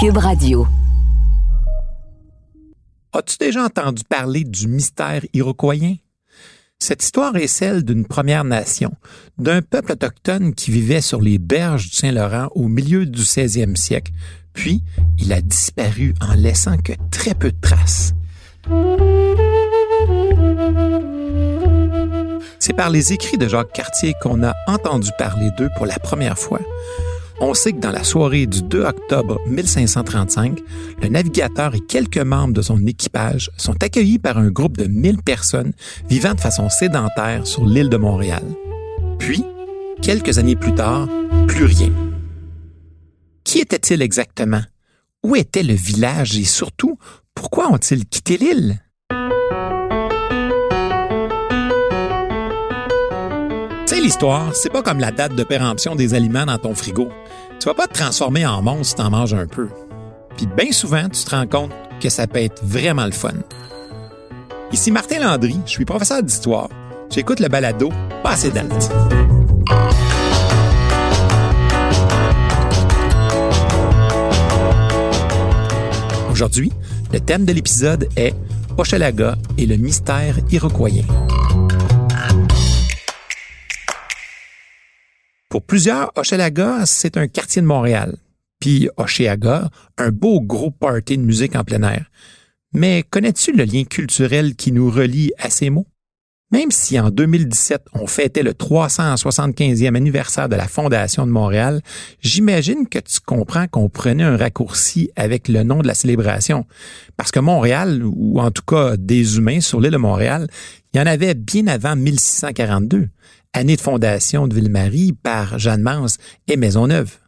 Cube Radio. As-tu déjà entendu parler du mystère iroquoien? Cette histoire est celle d'une Première Nation, d'un peuple autochtone qui vivait sur les berges du Saint-Laurent au milieu du 16e siècle, puis il a disparu en laissant que très peu de traces. C'est par les écrits de Jacques Cartier qu'on a entendu parler d'eux pour la première fois. On sait que dans la soirée du 2 octobre 1535, le navigateur et quelques membres de son équipage sont accueillis par un groupe de 1000 personnes vivant de façon sédentaire sur l'île de Montréal. Puis, quelques années plus tard, plus rien. Qui était-il exactement? Où était le village et surtout, pourquoi ont-ils quitté l'île? L'histoire, c'est pas comme la date de péremption des aliments dans ton frigo. Tu vas pas te transformer en monstre si t'en manges un peu. Puis bien souvent, tu te rends compte que ça peut être vraiment le fun. Ici Martin Landry, je suis professeur d'histoire. J'écoute le balado Passé date. Aujourd'hui, le thème de l'épisode est Hochelaga et le mystère iroquoien. Pour plusieurs, Hochelaga, c'est un quartier de Montréal. Puis Hochelaga, un beau gros party de musique en plein air. Mais connais-tu le lien culturel qui nous relie à ces mots? Même si en 2017, on fêtait le 375e anniversaire de la Fondation de Montréal, j'imagine que tu comprends qu'on prenait un raccourci avec le nom de la célébration. Parce que Montréal, ou en tout cas des humains sur l'île de Montréal, il y en avait bien avant 1642 année de fondation de Ville-Marie par Jeanne Mance et Maisonneuve.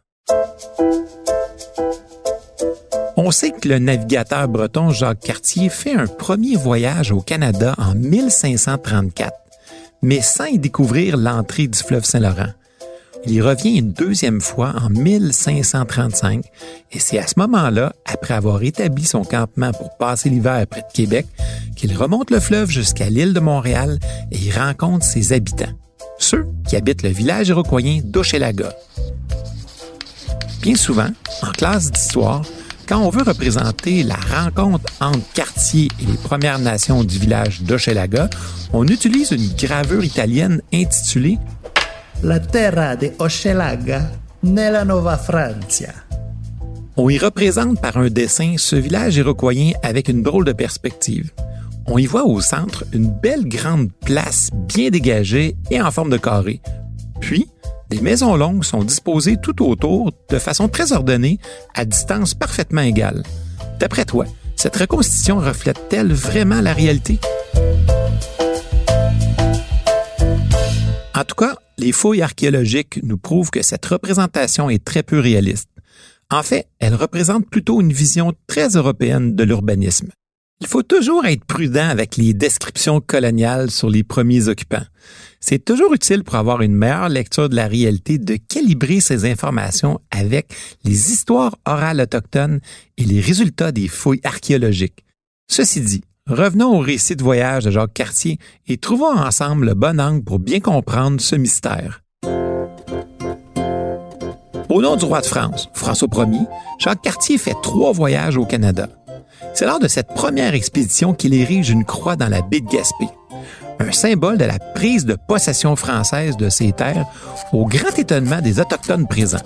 On sait que le navigateur breton Jacques Cartier fait un premier voyage au Canada en 1534, mais sans y découvrir l'entrée du fleuve Saint-Laurent. Il y revient une deuxième fois en 1535 et c'est à ce moment-là, après avoir établi son campement pour passer l'hiver près de Québec, qu'il remonte le fleuve jusqu'à l'île de Montréal et y rencontre ses habitants ceux qui habitent le village iroquoien d'Ochelaga. Bien souvent, en classe d'histoire, quand on veut représenter la rencontre entre Cartier et les Premières Nations du village d'Ochelaga, on utilise une gravure italienne intitulée La terra de Hochelaga nella Nova Francia. On y représente par un dessin ce village iroquoien avec une drôle de perspective on y voit au centre une belle grande place bien dégagée et en forme de carré. Puis, des maisons longues sont disposées tout autour de façon très ordonnée, à distance parfaitement égale. D'après toi, cette reconstitution reflète-t-elle vraiment la réalité? En tout cas, les fouilles archéologiques nous prouvent que cette représentation est très peu réaliste. En fait, elle représente plutôt une vision très européenne de l'urbanisme. Il faut toujours être prudent avec les descriptions coloniales sur les premiers occupants. C'est toujours utile pour avoir une meilleure lecture de la réalité de calibrer ces informations avec les histoires orales autochtones et les résultats des fouilles archéologiques. Ceci dit, revenons au récit de voyage de Jacques Cartier et trouvons ensemble le bon angle pour bien comprendre ce mystère. Au nom du roi de France, François Ier, Jacques Cartier fait trois voyages au Canada. C'est lors de cette première expédition qu'il érige une croix dans la baie de Gaspé, un symbole de la prise de possession française de ces terres au grand étonnement des Autochtones présents.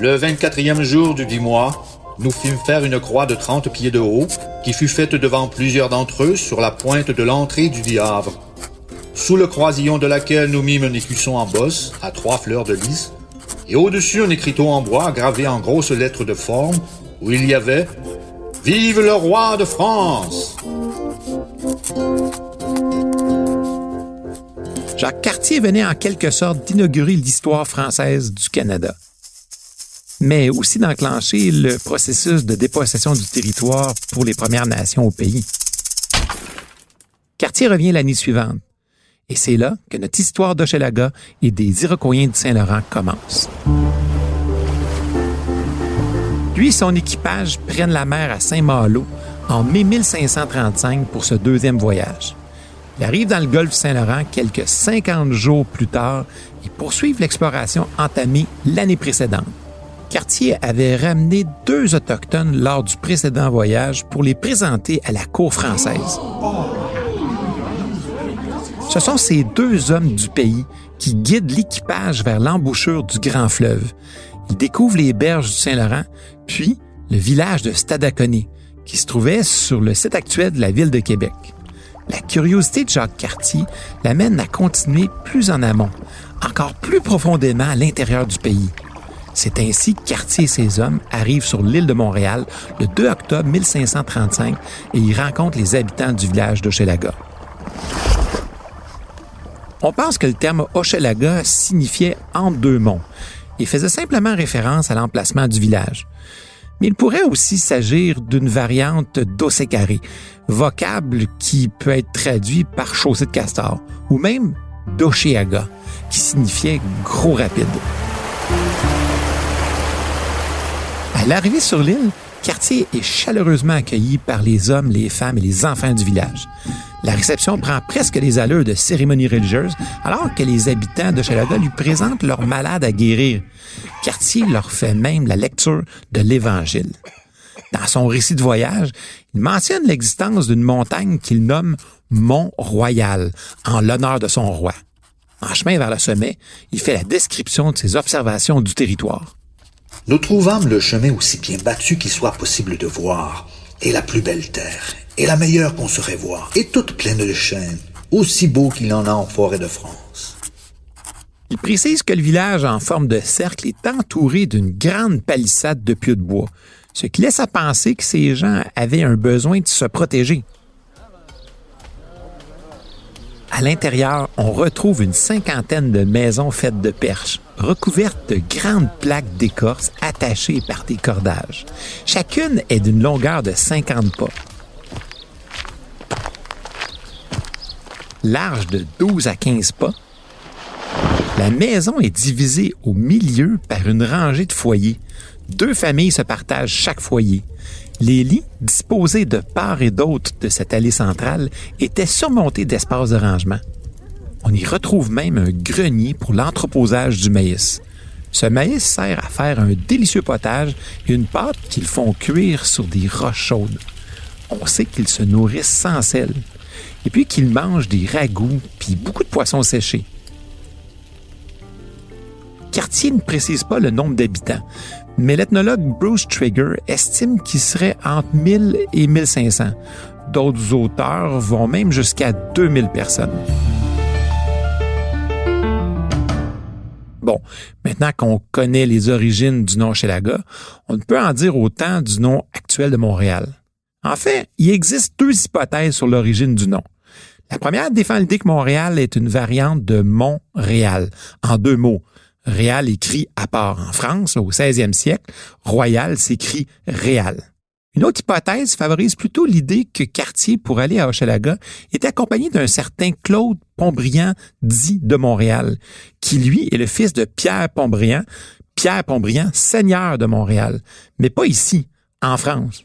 Le 24e jour du dit mois, nous fîmes faire une croix de 30 pieds de haut, qui fut faite devant plusieurs d'entre eux sur la pointe de l'entrée du dit Havre, sous le croisillon de laquelle nous mîmes un écusson en bosse à trois fleurs de lys, et au-dessus un écriteau en bois gravé en grosses lettres de forme, où il y avait Vive le roi de France! Jacques Cartier venait en quelque sorte d'inaugurer l'histoire française du Canada, mais aussi d'enclencher le processus de dépossession du territoire pour les Premières Nations au pays. Cartier revient l'année suivante, et c'est là que notre histoire d'Hochelaga et des Iroquois du Saint-Laurent commence. Lui et son équipage prennent la mer à Saint-Malo en mai 1535 pour ce deuxième voyage. Ils arrivent dans le golfe Saint-Laurent quelques 50 jours plus tard et poursuivent l'exploration entamée l'année précédente. Cartier avait ramené deux Autochtones lors du précédent voyage pour les présenter à la cour française. Ce sont ces deux hommes du pays qui guident l'équipage vers l'embouchure du grand fleuve. Ils découvrent les berges du Saint-Laurent, puis le village de Stadaconé, qui se trouvait sur le site actuel de la ville de Québec. La curiosité de Jacques Cartier l'amène à continuer plus en amont, encore plus profondément à l'intérieur du pays. C'est ainsi que Cartier et ses hommes arrivent sur l'île de Montréal le 2 octobre 1535 et y rencontrent les habitants du village d'Hochelaga. On pense que le terme Hochelaga signifiait entre deux monts et faisait simplement référence à l'emplacement du village. Mais il pourrait aussi s'agir d'une variante d'Osecaré, vocable qui peut être traduit par chaussée de castor, ou même d'Ocheaga, qui signifiait gros rapide. À l'arrivée sur l'île, Cartier est chaleureusement accueilli par les hommes, les femmes et les enfants du village. La réception prend presque les allures de cérémonie religieuse, alors que les habitants de Chalaga lui présentent leurs malades à guérir. Cartier leur fait même la lecture de l'Évangile. Dans son récit de voyage, il mentionne l'existence d'une montagne qu'il nomme Mont-Royal, en l'honneur de son roi. En chemin vers le sommet, il fait la description de ses observations du territoire. Nous trouvâmes le chemin aussi bien battu qu'il soit possible de voir, et la plus belle terre, et la meilleure qu'on saurait voir, et toute pleine de chênes, aussi beau qu'il en a en forêt de France. Il précise que le village en forme de cercle est entouré d'une grande palissade de pieux de bois, ce qui laisse à penser que ces gens avaient un besoin de se protéger. À l'intérieur, on retrouve une cinquantaine de maisons faites de perches, recouvertes de grandes plaques d'écorce attachées par des cordages. Chacune est d'une longueur de 50 pas. Large de 12 à 15 pas, la maison est divisée au milieu par une rangée de foyers. Deux familles se partagent chaque foyer. Les lits, disposés de part et d'autre de cette allée centrale, étaient surmontés d'espaces de rangement. On y retrouve même un grenier pour l'entreposage du maïs. Ce maïs sert à faire un délicieux potage et une pâte qu'ils font cuire sur des roches chaudes. On sait qu'ils se nourrissent sans sel et puis qu'ils mangent des ragoûts puis beaucoup de poissons séchés. Cartier ne précise pas le nombre d'habitants, mais l'ethnologue Bruce Trigger estime qu'il serait entre 1000 et 1500. D'autres auteurs vont même jusqu'à 2000 personnes. Bon, maintenant qu'on connaît les origines du nom Chelaga, on ne peut en dire autant du nom actuel de Montréal. En fait, il existe deux hypothèses sur l'origine du nom. La première défend l'idée que Montréal est une variante de Montréal, en deux mots, Réal écrit à part en France au 16e siècle, Royal s'écrit Réal. Une autre hypothèse favorise plutôt l'idée que Cartier, pour aller à Hochelaga, était accompagné d'un certain Claude Pontbriand, dit de Montréal, qui lui est le fils de Pierre Pontbriand, Pierre Pontbriand, seigneur de Montréal, mais pas ici, en France.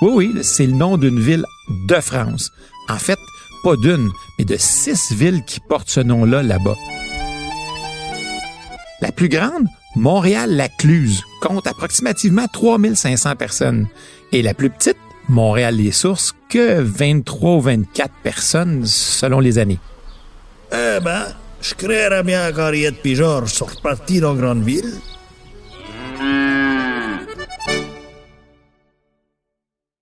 Oui, oui, c'est le nom d'une ville de France. En fait, pas d'une, mais de six villes qui portent ce nom-là là-bas. La plus grande, Montréal-Lacluse, compte approximativement 3500 personnes. Et la plus petite, Montréal-les-Sources, que 23 ou 24 personnes selon les années. Eh ben, je créerais bien qu'Henriette puis Georges sont repartis dans grande ville.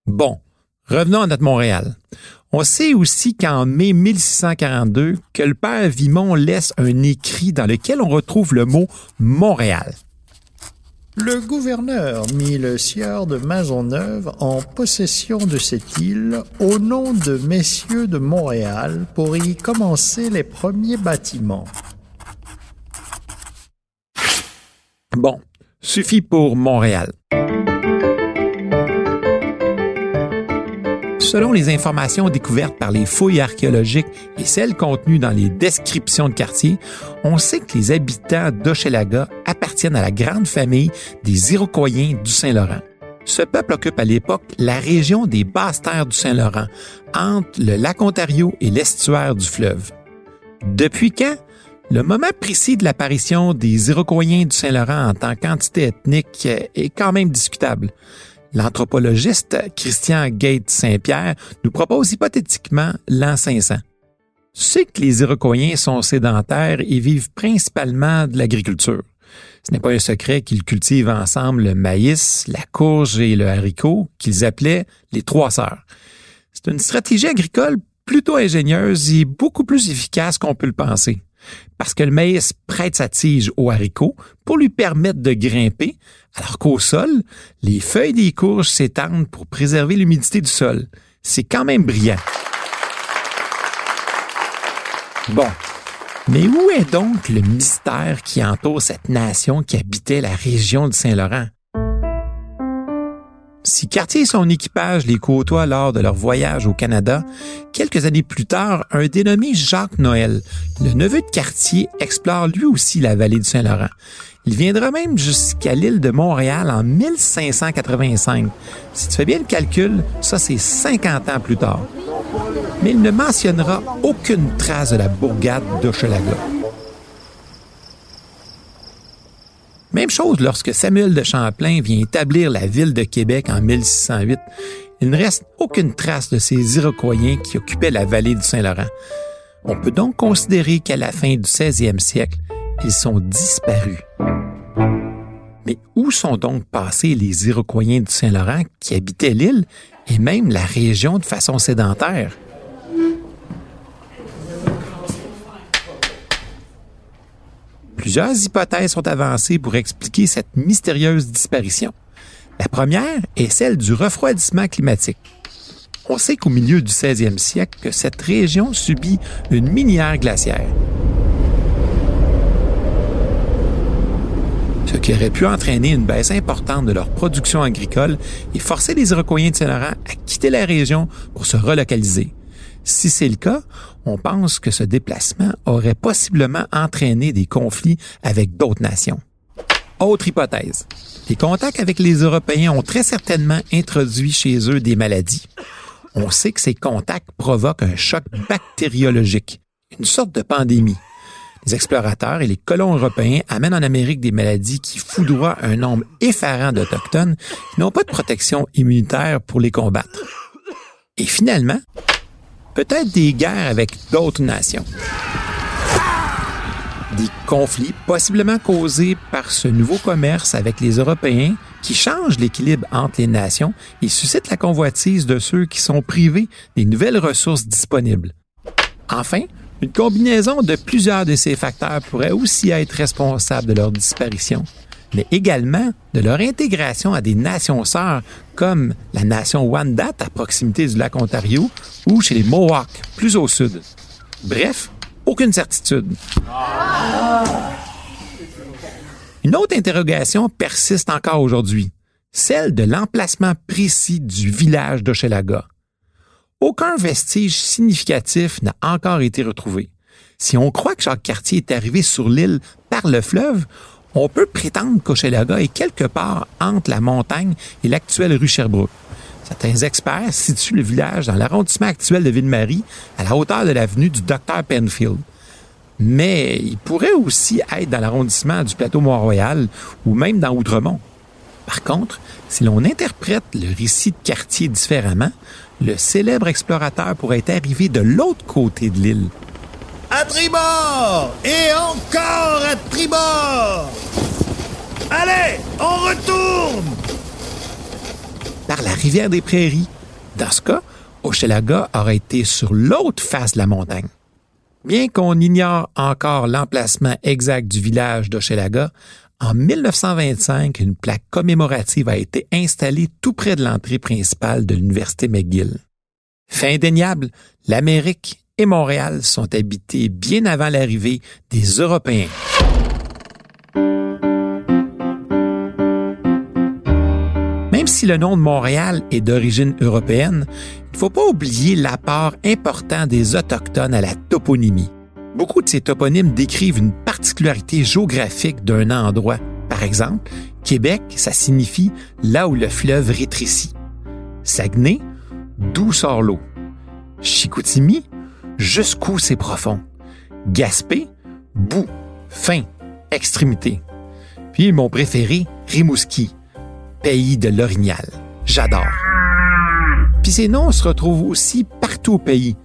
Bon, revenons à notre Montréal. On sait aussi qu'en mai 1642, que le père Vimont laisse un écrit dans lequel on retrouve le mot Montréal. Le gouverneur mit le sieur de Maisonneuve en possession de cette île au nom de messieurs de Montréal pour y commencer les premiers bâtiments. Bon, suffit pour Montréal. Selon les informations découvertes par les fouilles archéologiques et celles contenues dans les descriptions de quartier, on sait que les habitants d'Hochelaga appartiennent à la grande famille des Iroquois du Saint-Laurent. Ce peuple occupe à l'époque la région des basses terres du Saint-Laurent, entre le lac Ontario et l'estuaire du fleuve. Depuis quand? Le moment précis de l'apparition des Iroquois du Saint-Laurent en tant qu'entité ethnique est quand même discutable. L'anthropologiste Christian Gate Saint-Pierre nous propose hypothétiquement l'an 500. C'est que les Iroquois sont sédentaires et vivent principalement de l'agriculture. Ce n'est pas un secret qu'ils cultivent ensemble le maïs, la courge et le haricot, qu'ils appelaient les trois sœurs. C'est une stratégie agricole plutôt ingénieuse et beaucoup plus efficace qu'on peut le penser. Parce que le maïs prête sa tige au haricot pour lui permettre de grimper, alors qu'au sol, les feuilles des courges s'étendent pour préserver l'humidité du sol. C'est quand même brillant. Bon. Mais où est donc le mystère qui entoure cette nation qui habitait la région de Saint-Laurent? Si Cartier et son équipage les côtoient lors de leur voyage au Canada, quelques années plus tard, un dénommé Jacques Noël, le neveu de Cartier, explore lui aussi la vallée du Saint-Laurent. Il viendra même jusqu'à l'île de Montréal en 1585. Si tu fais bien le calcul, ça c'est 50 ans plus tard. Mais il ne mentionnera aucune trace de la bourgade d'Hochelaga. Même chose lorsque Samuel de Champlain vient établir la ville de Québec en 1608. Il ne reste aucune trace de ces Iroquois qui occupaient la vallée du Saint-Laurent. On peut donc considérer qu'à la fin du 16e siècle, ils sont disparus. Mais où sont donc passés les Iroquois du Saint-Laurent qui habitaient l'île et même la région de façon sédentaire? Plusieurs hypothèses sont avancées pour expliquer cette mystérieuse disparition. La première est celle du refroidissement climatique. On sait qu'au milieu du 16e siècle, cette région subit une minière glaciaire. Ce qui aurait pu entraîner une baisse importante de leur production agricole et forcer les Iroquois de Saint-Laurent à quitter la région pour se relocaliser. Si c'est le cas, on pense que ce déplacement aurait possiblement entraîné des conflits avec d'autres nations. Autre hypothèse. Les contacts avec les Européens ont très certainement introduit chez eux des maladies. On sait que ces contacts provoquent un choc bactériologique, une sorte de pandémie. Les explorateurs et les colons européens amènent en Amérique des maladies qui foudroient un nombre effarant d'Autochtones qui n'ont pas de protection immunitaire pour les combattre. Et finalement, peut-être des guerres avec d'autres nations. Des conflits possiblement causés par ce nouveau commerce avec les Européens qui change l'équilibre entre les nations et suscite la convoitise de ceux qui sont privés des nouvelles ressources disponibles. Enfin, une combinaison de plusieurs de ces facteurs pourrait aussi être responsable de leur disparition mais également de leur intégration à des nations sœurs comme la nation Wendat à proximité du lac Ontario ou chez les Mohawks plus au sud. Bref, aucune certitude. Une autre interrogation persiste encore aujourd'hui, celle de l'emplacement précis du village d'Ochelaga. Aucun vestige significatif n'a encore été retrouvé. Si on croit que Jacques Cartier est arrivé sur l'île par le fleuve, on peut prétendre qu'Hochelaga est quelque part entre la montagne et l'actuelle rue Sherbrooke. Certains experts situent le village dans l'arrondissement actuel de Ville-Marie, à la hauteur de l'avenue du Dr Penfield. Mais il pourrait aussi être dans l'arrondissement du plateau Mont-Royal ou même dans Outremont. Par contre, si l'on interprète le récit de quartier différemment, le célèbre explorateur pourrait être arrivé de l'autre côté de l'île, à tribord Et encore à tribord Allez, on retourne Par la rivière des Prairies. Dans ce cas, Hochelaga aurait été sur l'autre face de la montagne. Bien qu'on ignore encore l'emplacement exact du village d'Hochelaga, en 1925, une plaque commémorative a été installée tout près de l'entrée principale de l'Université McGill. Fait indéniable, l'Amérique et Montréal sont habités bien avant l'arrivée des Européens. Même si le nom de Montréal est d'origine européenne, il ne faut pas oublier l'apport important des Autochtones à la toponymie. Beaucoup de ces toponymes décrivent une particularité géographique d'un endroit. Par exemple, Québec, ça signifie là où le fleuve rétrécit. Saguenay, d'où sort l'eau. Chicoutimi, jusqu'où c'est profond. Gaspé, bout, fin, extrémité. Puis mon préféré, Rimouski, pays de l'orignal. J'adore. Puis ces noms se retrouvent aussi partout au pays,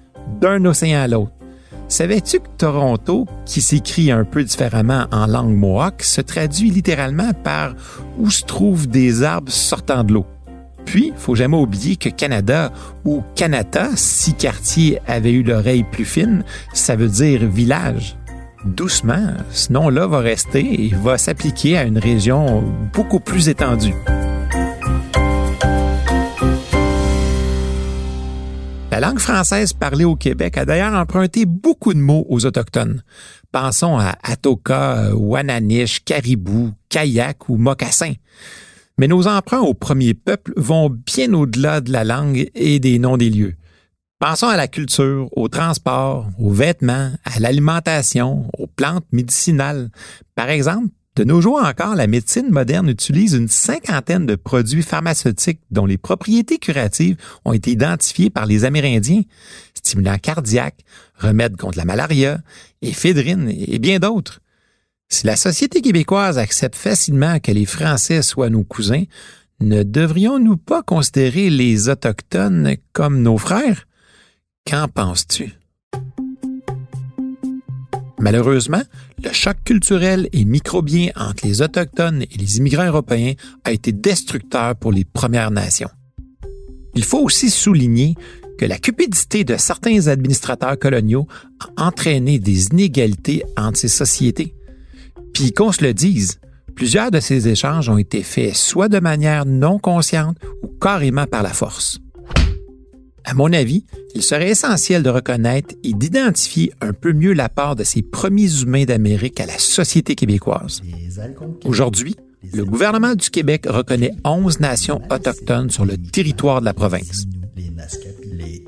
d'un océan à l'autre. Savais-tu que Toronto, qui s'écrit un peu différemment en langue mohawk, se traduit littéralement par où se trouvent des arbres sortant de l'eau? Puis, faut jamais oublier que Canada ou Canada, si Cartier avait eu l'oreille plus fine, ça veut dire village. Doucement, ce nom-là va rester et va s'appliquer à une région beaucoup plus étendue. La langue française parlée au Québec a d'ailleurs emprunté beaucoup de mots aux Autochtones. Pensons à Atoka, Wananish, Caribou, Kayak ou Mocassin. Mais nos emprunts au premier peuple vont bien au-delà de la langue et des noms des lieux. Pensons à la culture, au transport, aux vêtements, à l'alimentation, aux plantes médicinales. Par exemple, de nos jours encore, la médecine moderne utilise une cinquantaine de produits pharmaceutiques dont les propriétés curatives ont été identifiées par les Amérindiens, stimulants cardiaques, remèdes contre la malaria, éphédrine et bien d'autres. Si la société québécoise accepte facilement que les Français soient nos cousins, ne devrions-nous pas considérer les Autochtones comme nos frères? Qu'en penses-tu? Malheureusement, le choc culturel et microbien entre les Autochtones et les immigrants européens a été destructeur pour les Premières Nations. Il faut aussi souligner que la cupidité de certains administrateurs coloniaux a entraîné des inégalités entre ces sociétés. Puis qu'on se le dise, plusieurs de ces échanges ont été faits soit de manière non consciente ou carrément par la force. À mon avis, il serait essentiel de reconnaître et d'identifier un peu mieux la part de ces premiers humains d'Amérique à la société québécoise. Aujourd'hui, le gouvernement du Québec reconnaît 11 nations autochtones sur le territoire de la province. Les les.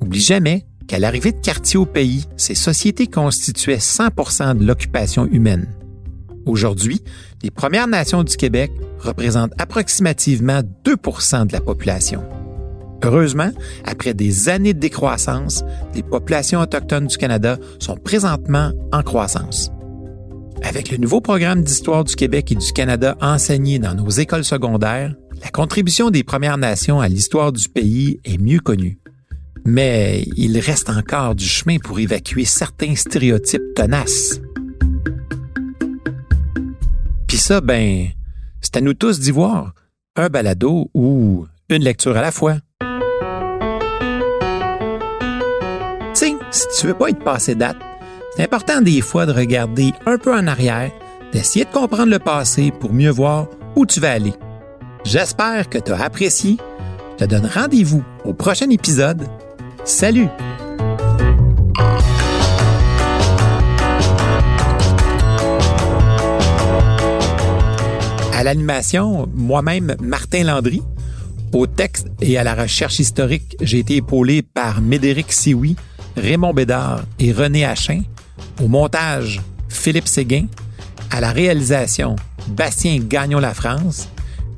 Oublie jamais qu'à l'arrivée de Cartier au pays, ces sociétés constituaient 100% de l'occupation humaine. Aujourd'hui, les Premières Nations du Québec représentent approximativement 2% de la population. Heureusement, après des années de décroissance, les populations autochtones du Canada sont présentement en croissance. Avec le nouveau programme d'histoire du Québec et du Canada enseigné dans nos écoles secondaires, la contribution des Premières Nations à l'histoire du pays est mieux connue. Mais il reste encore du chemin pour évacuer certains stéréotypes tenaces. Puis ça, ben, c'est à nous tous d'y voir. Un balado ou une lecture à la fois. Sais, si tu veux pas être passé date, c'est important des fois de regarder un peu en arrière, d'essayer de comprendre le passé pour mieux voir où tu vas aller. J'espère que tu as apprécié. Je te donne rendez-vous au prochain épisode Salut À l'animation, moi-même, Martin Landry. Au texte et à la recherche historique, j'ai été épaulé par Médéric Sioui, Raymond Bédard et René Achin. Au montage, Philippe Séguin. À la réalisation, Bastien Gagnon-La France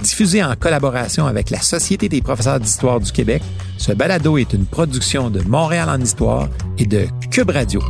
diffusé en collaboration avec la Société des professeurs d'histoire du Québec. Ce balado est une production de Montréal en histoire et de Cube Radio.